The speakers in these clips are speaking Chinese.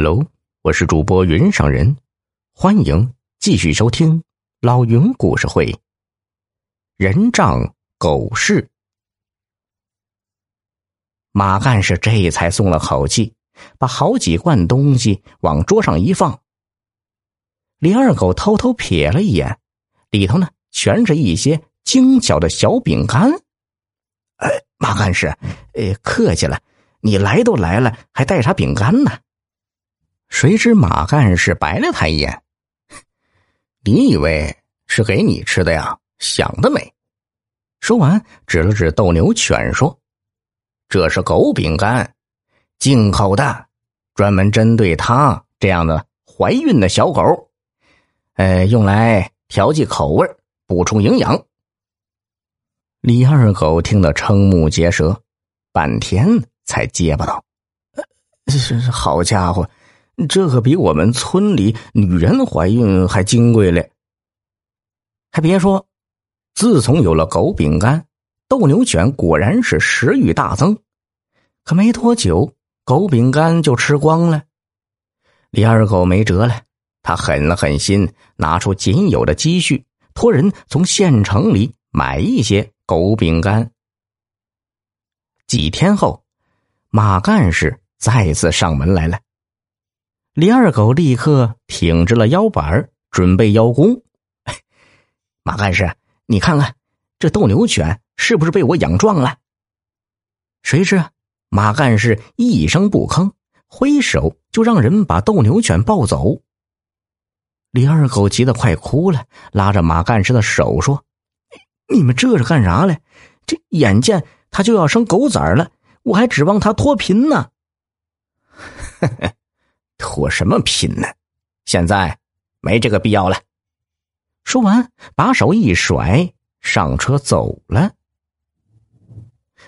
Hello，我是主播云上人，欢迎继续收听老云故事会。人仗狗势，马干事这才松了口气，把好几罐东西往桌上一放。李二狗偷偷瞥了一眼，里头呢全是一些精巧的小饼干。哎，马干事，呃，客气了，你来都来了，还带啥饼干呢？谁知马干事白了他一眼：“ 你以为是给你吃的呀？想得美！”说完，指了指斗牛犬说：“这是狗饼干，进口的，专门针对它这样的怀孕的小狗，呃，用来调剂口味，补充营养。”李二狗听得瞠目结舌，半天才结巴道：“是是，好家伙！”这可比我们村里女人怀孕还金贵嘞！还别说，自从有了狗饼干，斗牛犬果然是食欲大增。可没多久，狗饼干就吃光了。李二狗没辙了，他狠了狠心，拿出仅有的积蓄，托人从县城里买一些狗饼干。几天后，马干事再次上门来了。李二狗立刻挺直了腰板准备邀功。马干事，你看看这斗牛犬是不是被我养壮了？谁知马干事一声不吭，挥手就让人把斗牛犬抱走。李二狗急得快哭了，拉着马干事的手说：“你们这是干啥嘞？这眼见他就要生狗崽了，我还指望他脱贫呢。” 呵呵。脱什么贫呢？现在没这个必要了。说完，把手一甩，上车走了。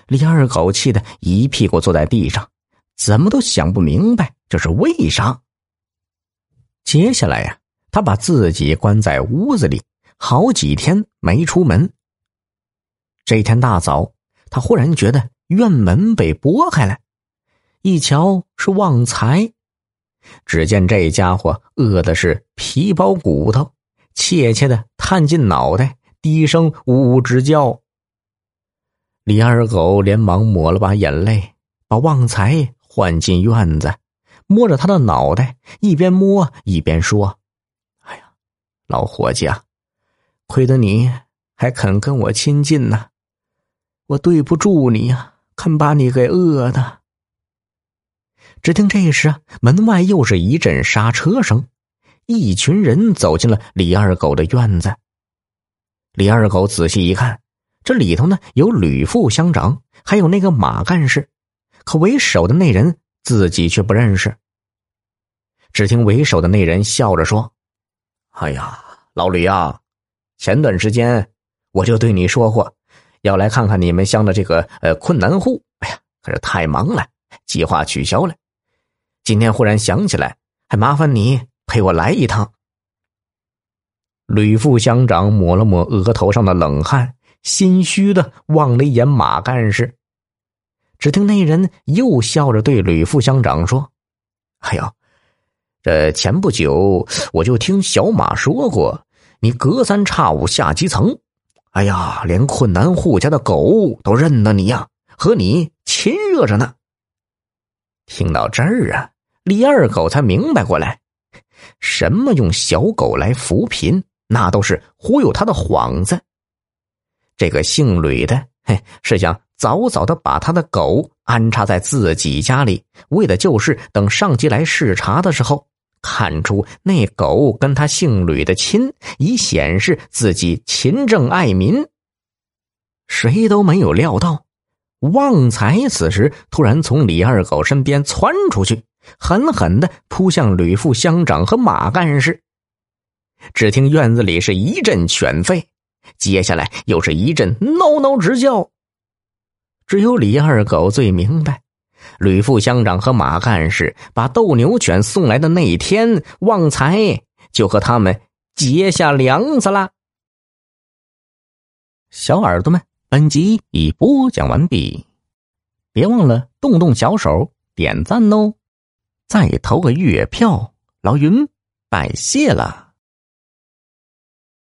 李二狗气得一屁股坐在地上，怎么都想不明白这是为啥。接下来呀，他把自己关在屋子里，好几天没出门。这天大早，他忽然觉得院门被拨开了，一瞧是旺财。只见这家伙饿的是皮包骨头，怯怯的探进脑袋，低声呜呜直叫。李二狗连忙抹了把眼泪，把旺财唤进院子，摸着他的脑袋，一边摸一边说：“哎呀，老伙计啊，亏得你还肯跟我亲近呢，我对不住你呀，看把你给饿的。”只听这时啊，门外又是一阵刹车声，一群人走进了李二狗的院子。李二狗仔细一看，这里头呢有吕副乡长，还有那个马干事，可为首的那人自己却不认识。只听为首的那人笑着说：“哎呀，老吕啊，前段时间我就对你说过，要来看看你们乡的这个呃困难户。哎呀，可是太忙了，计划取消了。”今天忽然想起来，还麻烦你陪我来一趟。吕副乡长抹了抹额头上的冷汗，心虚的望了一眼马干事。只听那人又笑着对吕副乡长说：“哎呦，这前不久我就听小马说过，你隔三差五下基层，哎呀，连困难户家的狗都认得你呀，和你亲热着呢。”听到这儿啊，李二狗才明白过来，什么用小狗来扶贫，那都是忽悠他的幌子。这个姓吕的，嘿，是想早早的把他的狗安插在自己家里，为的就是等上级来视察的时候，看出那狗跟他姓吕的亲，以显示自己勤政爱民。谁都没有料到。旺财此时突然从李二狗身边窜出去，狠狠的扑向吕副乡长和马干事。只听院子里是一阵犬吠，接下来又是一阵哝哝直叫。只有李二狗最明白，吕副乡长和马干事把斗牛犬送来的那一天，旺财就和他们结下梁子了。小耳朵们。本集已播讲完毕，别忘了动动小手点赞哦！再投个月票，老云拜谢了。